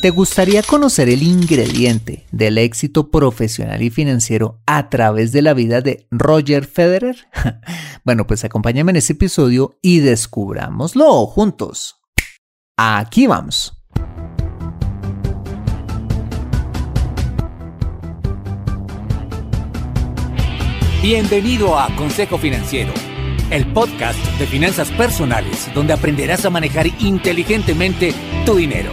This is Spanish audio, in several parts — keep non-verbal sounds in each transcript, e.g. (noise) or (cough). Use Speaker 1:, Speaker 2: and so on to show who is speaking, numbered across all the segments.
Speaker 1: ¿Te gustaría conocer el ingrediente del éxito profesional y financiero a través de la vida de Roger Federer? (laughs) bueno, pues acompáñame en este episodio y descubrámoslo juntos. Aquí vamos.
Speaker 2: Bienvenido a Consejo Financiero, el podcast de finanzas personales donde aprenderás a manejar inteligentemente tu dinero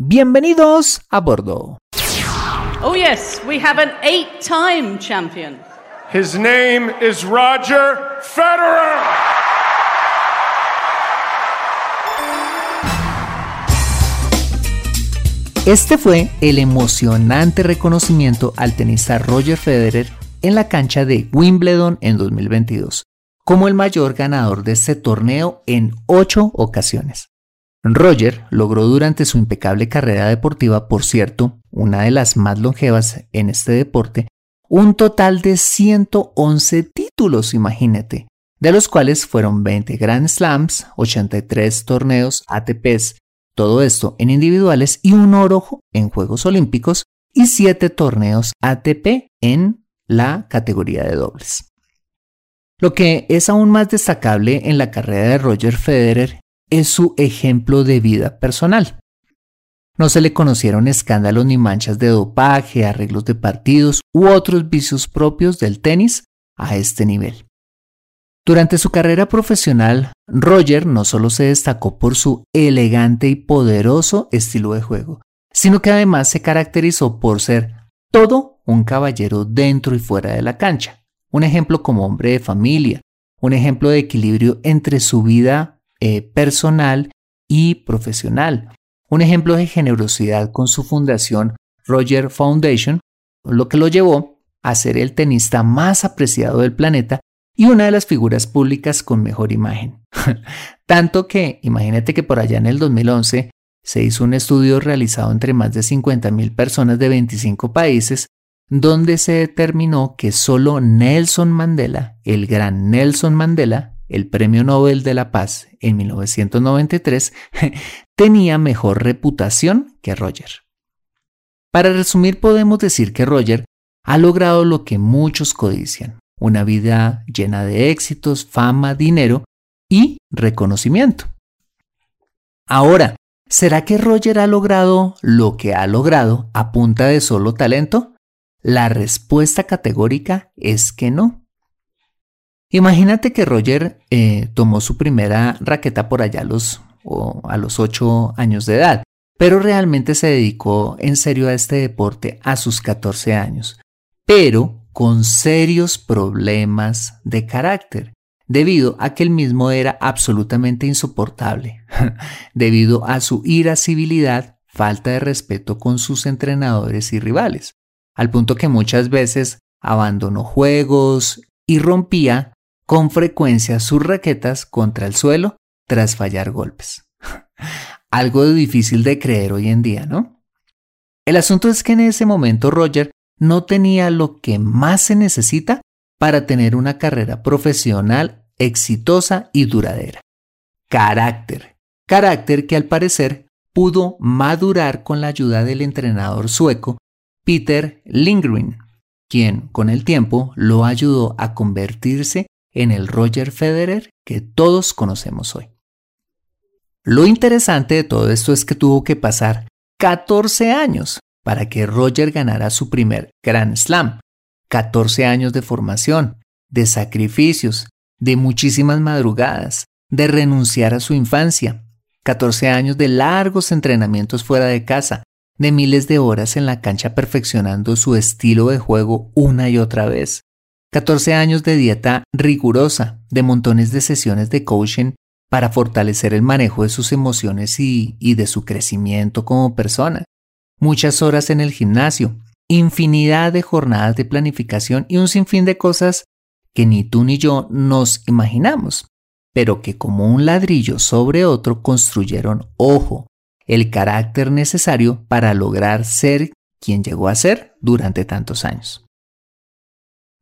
Speaker 1: Bienvenidos a bordo.
Speaker 3: Oh yes, we have an eight-time champion.
Speaker 4: His name is Roger Federer.
Speaker 1: Este fue el emocionante reconocimiento al tenista Roger Federer en la cancha de Wimbledon en 2022, como el mayor ganador de este torneo en ocho ocasiones. Roger logró durante su impecable carrera deportiva, por cierto, una de las más longevas en este deporte, un total de 111 títulos, imagínate, de los cuales fueron 20 Grand Slams, 83 torneos ATPs, todo esto en individuales y un oro en Juegos Olímpicos y 7 torneos ATP en la categoría de dobles. Lo que es aún más destacable en la carrera de Roger Federer es su ejemplo de vida personal. No se le conocieron escándalos ni manchas de dopaje, arreglos de partidos u otros vicios propios del tenis a este nivel. Durante su carrera profesional, Roger no solo se destacó por su elegante y poderoso estilo de juego, sino que además se caracterizó por ser todo un caballero dentro y fuera de la cancha, un ejemplo como hombre de familia, un ejemplo de equilibrio entre su vida eh, personal y profesional. Un ejemplo de generosidad con su fundación Roger Foundation, lo que lo llevó a ser el tenista más apreciado del planeta y una de las figuras públicas con mejor imagen. (laughs) Tanto que, imagínate que por allá en el 2011 se hizo un estudio realizado entre más de 50.000 personas de 25 países, donde se determinó que solo Nelson Mandela, el gran Nelson Mandela, el Premio Nobel de la Paz en 1993, (laughs) tenía mejor reputación que Roger. Para resumir, podemos decir que Roger ha logrado lo que muchos codician, una vida llena de éxitos, fama, dinero y reconocimiento. Ahora, ¿será que Roger ha logrado lo que ha logrado a punta de solo talento? La respuesta categórica es que no. Imagínate que Roger eh, tomó su primera raqueta por allá a los, a los 8 años de edad, pero realmente se dedicó en serio a este deporte a sus 14 años. pero con serios problemas de carácter, debido a que él mismo era absolutamente insoportable, (laughs) debido a su irascibilidad, falta de respeto con sus entrenadores y rivales, al punto que muchas veces abandonó juegos y rompía con frecuencia sus raquetas contra el suelo tras fallar golpes. (laughs) Algo difícil de creer hoy en día, ¿no? El asunto es que en ese momento Roger no tenía lo que más se necesita para tener una carrera profesional exitosa y duradera. Carácter. Carácter que al parecer pudo madurar con la ayuda del entrenador sueco Peter Lindgren, quien con el tiempo lo ayudó a convertirse en el Roger Federer que todos conocemos hoy. Lo interesante de todo esto es que tuvo que pasar 14 años para que Roger ganara su primer Grand Slam. 14 años de formación, de sacrificios, de muchísimas madrugadas, de renunciar a su infancia. 14 años de largos entrenamientos fuera de casa, de miles de horas en la cancha perfeccionando su estilo de juego una y otra vez. 14 años de dieta rigurosa, de montones de sesiones de coaching para fortalecer el manejo de sus emociones y, de su crecimiento como persona muchas horas en el gimnasio, infinidad de jornadas de planificación y un sinfín de cosas que ni tú ni yo nos imaginamos, pero que como un ladrillo sobre otro construyeron, ojo, el carácter necesario para lograr ser quien llegó a ser durante tantos años.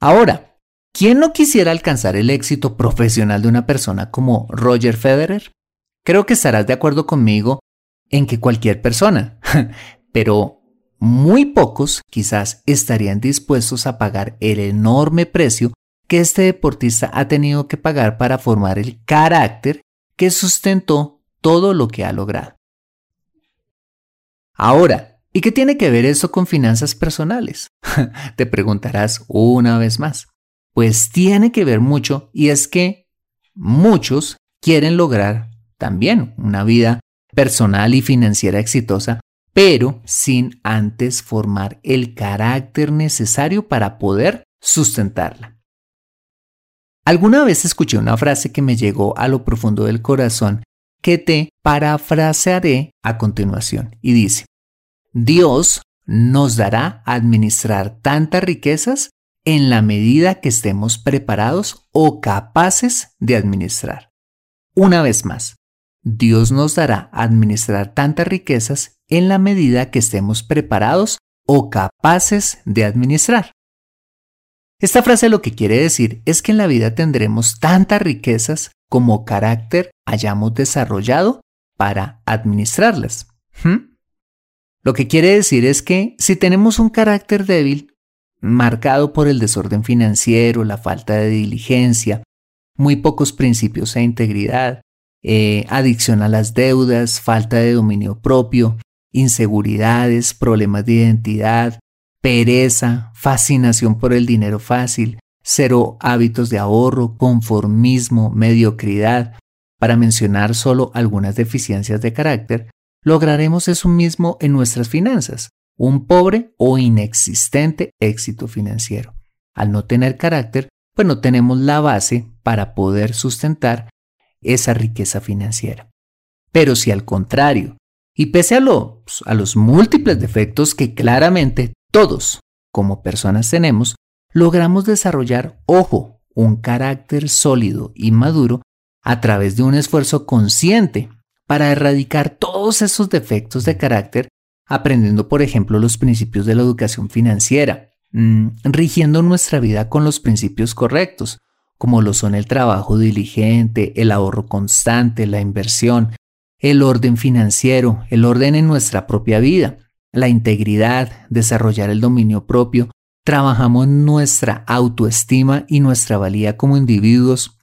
Speaker 1: Ahora, ¿quién no quisiera alcanzar el éxito profesional de una persona como Roger Federer? Creo que estarás de acuerdo conmigo en que cualquier persona, (laughs) pero muy pocos quizás estarían dispuestos a pagar el enorme precio que este deportista ha tenido que pagar para formar el carácter que sustentó todo lo que ha logrado. Ahora, ¿y qué tiene que ver eso con finanzas personales? (laughs) Te preguntarás una vez más. Pues tiene que ver mucho y es que muchos quieren lograr también una vida personal y financiera exitosa, pero sin antes formar el carácter necesario para poder sustentarla. Alguna vez escuché una frase que me llegó a lo profundo del corazón que te parafrasearé a continuación y dice, Dios nos dará administrar tantas riquezas en la medida que estemos preparados o capaces de administrar. Una vez más, Dios nos dará administrar tantas riquezas en la medida que estemos preparados o capaces de administrar. Esta frase lo que quiere decir es que en la vida tendremos tantas riquezas como carácter hayamos desarrollado para administrarlas. ¿Mm? Lo que quiere decir es que si tenemos un carácter débil, marcado por el desorden financiero, la falta de diligencia, muy pocos principios e integridad, eh, adicción a las deudas, falta de dominio propio, inseguridades, problemas de identidad, pereza, fascinación por el dinero fácil, cero hábitos de ahorro, conformismo, mediocridad, para mencionar solo algunas deficiencias de carácter, lograremos eso mismo en nuestras finanzas, un pobre o inexistente éxito financiero. Al no tener carácter, pues no tenemos la base para poder sustentar esa riqueza financiera. Pero si al contrario y pese a, a los múltiples defectos que claramente todos como personas tenemos, logramos desarrollar, ojo, un carácter sólido y maduro a través de un esfuerzo consciente para erradicar todos esos defectos de carácter, aprendiendo, por ejemplo, los principios de la educación financiera, mm, rigiendo nuestra vida con los principios correctos, como lo son el trabajo diligente, el ahorro constante, la inversión, el orden financiero, el orden en nuestra propia vida, la integridad, desarrollar el dominio propio, trabajamos nuestra autoestima y nuestra valía como individuos,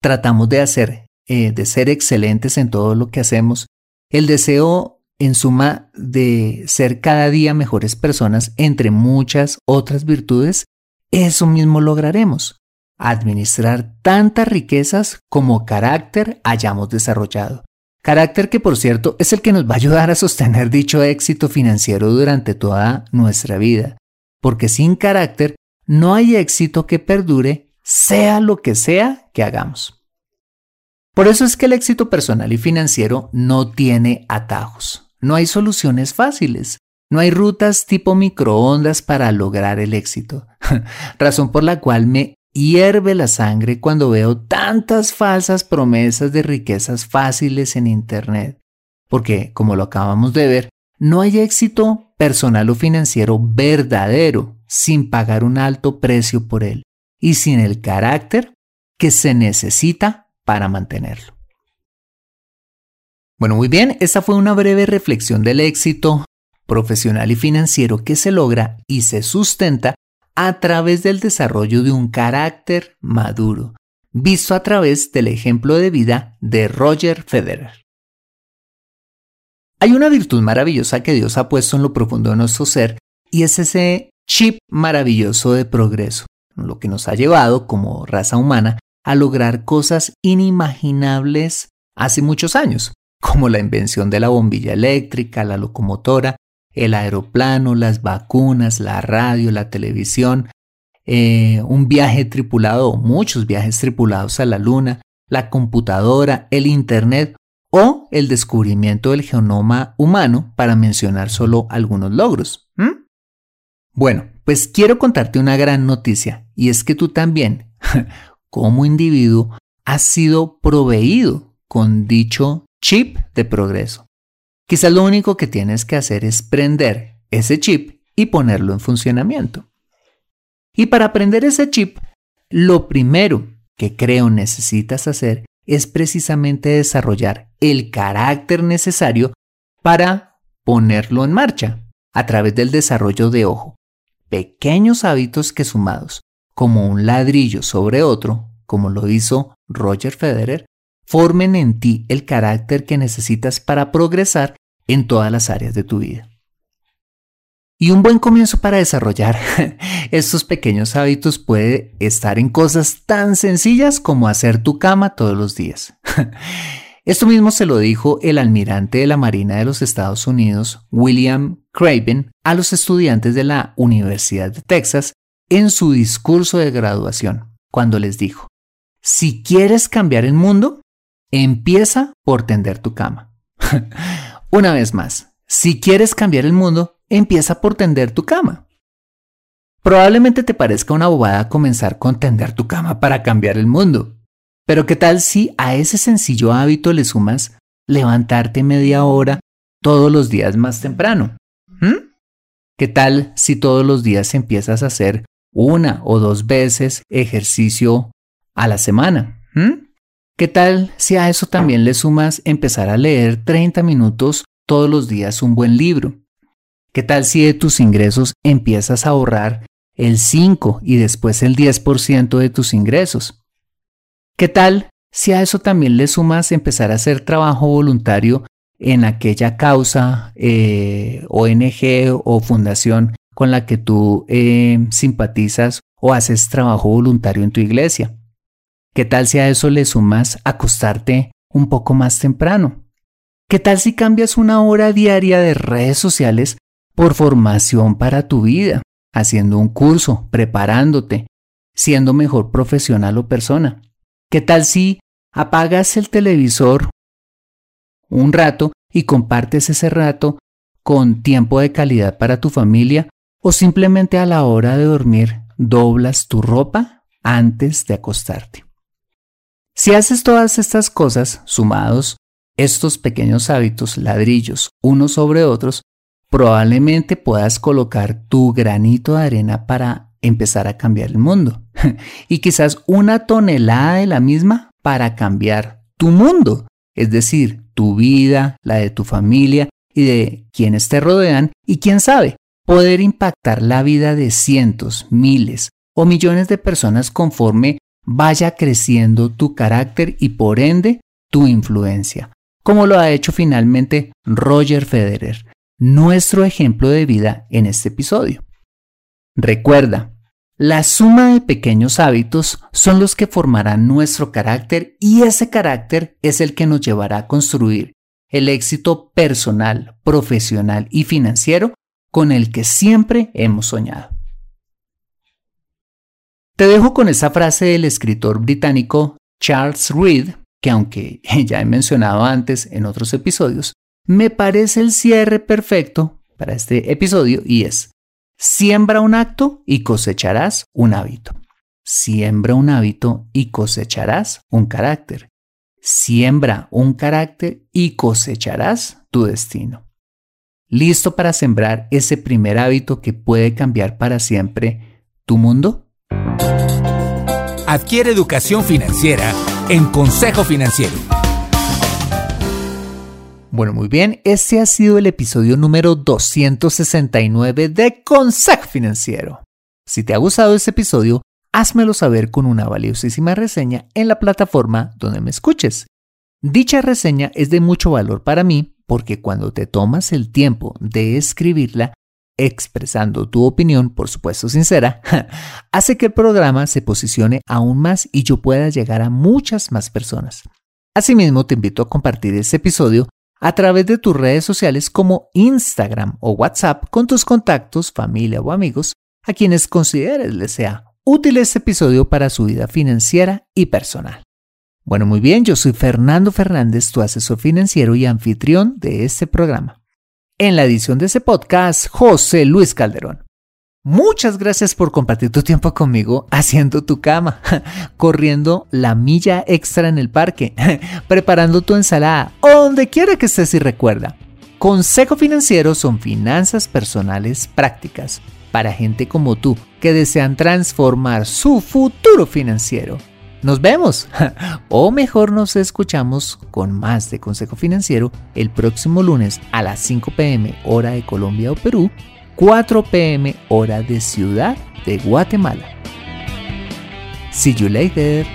Speaker 1: tratamos de hacer, eh, de ser excelentes en todo lo que hacemos, el deseo en suma de ser cada día mejores personas entre muchas otras virtudes, eso mismo lograremos, administrar tantas riquezas como carácter hayamos desarrollado. Carácter que, por cierto, es el que nos va a ayudar a sostener dicho éxito financiero durante toda nuestra vida. porque sin carácter no hay éxito que perdure, sea lo que sea que hagamos. Por eso es que el éxito personal y financiero no tiene atajos, no hay soluciones fáciles, no hay rutas tipo microondas para lograr el éxito, (laughs) razón por la cual me hierve la sangre cuando veo tantas falsas promesas de riquezas fáciles en Internet, porque, como lo acabamos de ver, no hay éxito personal o financiero verdadero sin pagar un alto precio por él y sin el carácter que se necesita para mantenerlo. Bueno, muy bien, esta fue una breve reflexión del éxito profesional y financiero que se logra y se sustenta a través del desarrollo de un carácter maduro, visto a través del ejemplo de vida de Roger Federer. Hay una virtud maravillosa que Dios ha puesto en lo profundo de nuestro ser y es ese chip maravilloso de progreso, lo que nos ha llevado como raza humana a lograr cosas inimaginables hace muchos años, como la invención de la bombilla eléctrica, la locomotora, el aeroplano, las vacunas, la radio, la televisión, eh, un viaje tripulado muchos viajes tripulados a la luna, la computadora, el Internet o el descubrimiento del genoma humano, para mencionar solo algunos logros. Bueno, pues quiero contarte una gran noticia, y es que tú también, (laughs) como individuo, has sido proveído con dicho chip de progreso. Quizás lo único que tienes que hacer es prender ese chip y ponerlo en funcionamiento. Y para prender ese chip, lo primero que creo necesitas hacer es precisamente desarrollar el carácter necesario para ponerlo en marcha a través del desarrollo de ojo. Pequeños hábitos que sumados, como un ladrillo sobre otro, como lo hizo Roger Federer, formen en ti el carácter que necesitas para progresar en todas las áreas de tu vida. Y un buen comienzo para desarrollar (laughs) estos pequeños hábitos puede estar en cosas tan sencillas como hacer tu cama todos los días. (laughs) Esto mismo se lo dijo el almirante de la Marina de los Estados Unidos, William Craven, a los estudiantes de la Universidad de Texas en su discurso de graduación, cuando les dijo, si quieres cambiar el mundo, Empieza por tender tu cama. (laughs) Una vez más, si quieres cambiar el mundo, empieza por tender tu cama. Probablemente te parezca una bobada comenzar con tender tu cama para cambiar el mundo. Pero ¿qué tal si a ese sencillo hábito le sumas levantarte media hora todos los días más temprano? ¿Mm? ¿Qué tal si todos los días empiezas a hacer una o dos veces ejercicio a la semana? ¿Qué tal si a eso también le sumas empezar a leer 30 minutos todos los días un buen libro? ¿Qué tal si de tus ingresos empiezas a ahorrar el 5 y después el 10% de tus ingresos? ¿Qué tal si a eso también le sumas empezar a hacer trabajo voluntario en aquella causa, eh, ONG o fundación con la que tú eh, simpatizas o haces trabajo voluntario en tu iglesia? ¿Qué tal si a eso le sumas acostarte un poco más temprano? ¿Qué tal si cambias una hora diaria de redes sociales por formación para tu vida, haciendo un curso, preparándote, siendo mejor profesional o persona? ¿Qué tal si apagas el televisor un rato y compartes ese rato con tiempo de calidad para tu familia o simplemente a la hora de dormir doblas tu ropa antes de acostarte? Si haces todas estas cosas, sumados estos pequeños hábitos, ladrillos, unos sobre otros, probablemente puedas colocar tu granito de arena para empezar a cambiar el mundo. (laughs) y quizás una tonelada de la misma para cambiar tu mundo, es decir, tu vida, la de tu familia y de quienes te rodean y quién sabe, poder impactar la vida de cientos, miles o millones de personas conforme vaya creciendo tu carácter y por ende tu influencia, como lo ha hecho finalmente Roger Federer, nuestro ejemplo de vida en este episodio. Recuerda, la suma de pequeños hábitos son los que formarán nuestro carácter y ese carácter es el que nos llevará a construir el éxito personal, profesional y financiero con el que siempre hemos soñado. Te dejo con esa frase del escritor británico Charles Reed, que aunque (laughs) ya he mencionado antes en otros episodios, me parece el cierre perfecto para este episodio y es, siembra un acto y cosecharás un hábito. Siembra un hábito y cosecharás un carácter. Siembra un carácter y cosecharás tu destino. ¿Listo para sembrar ese primer hábito que puede cambiar para siempre tu mundo?
Speaker 2: Adquiere educación financiera en Consejo Financiero.
Speaker 1: Bueno, muy bien, este ha sido el episodio número 269 de Consejo Financiero. Si te ha gustado este episodio, házmelo saber con una valiosísima reseña en la plataforma donde me escuches. Dicha reseña es de mucho valor para mí porque cuando te tomas el tiempo de escribirla, expresando tu opinión, por supuesto sincera, (laughs) hace que el programa se posicione aún más y yo pueda llegar a muchas más personas. Asimismo, te invito a compartir este episodio a través de tus redes sociales como Instagram o WhatsApp con tus contactos, familia o amigos a quienes consideres les sea útil este episodio para su vida financiera y personal. Bueno, muy bien, yo soy Fernando Fernández, tu asesor financiero y anfitrión de este programa. En la edición de ese podcast, José Luis Calderón. Muchas gracias por compartir tu tiempo conmigo haciendo tu cama, (laughs) corriendo la milla extra en el parque, (laughs) preparando tu ensalada o donde quiera que estés y recuerda. Consejo Financiero son finanzas personales prácticas para gente como tú que desean transformar su futuro financiero. Nos vemos, (laughs) o mejor nos escuchamos con más de Consejo Financiero el próximo lunes a las 5 pm hora de Colombia o Perú, 4 pm hora de Ciudad de Guatemala. See you later.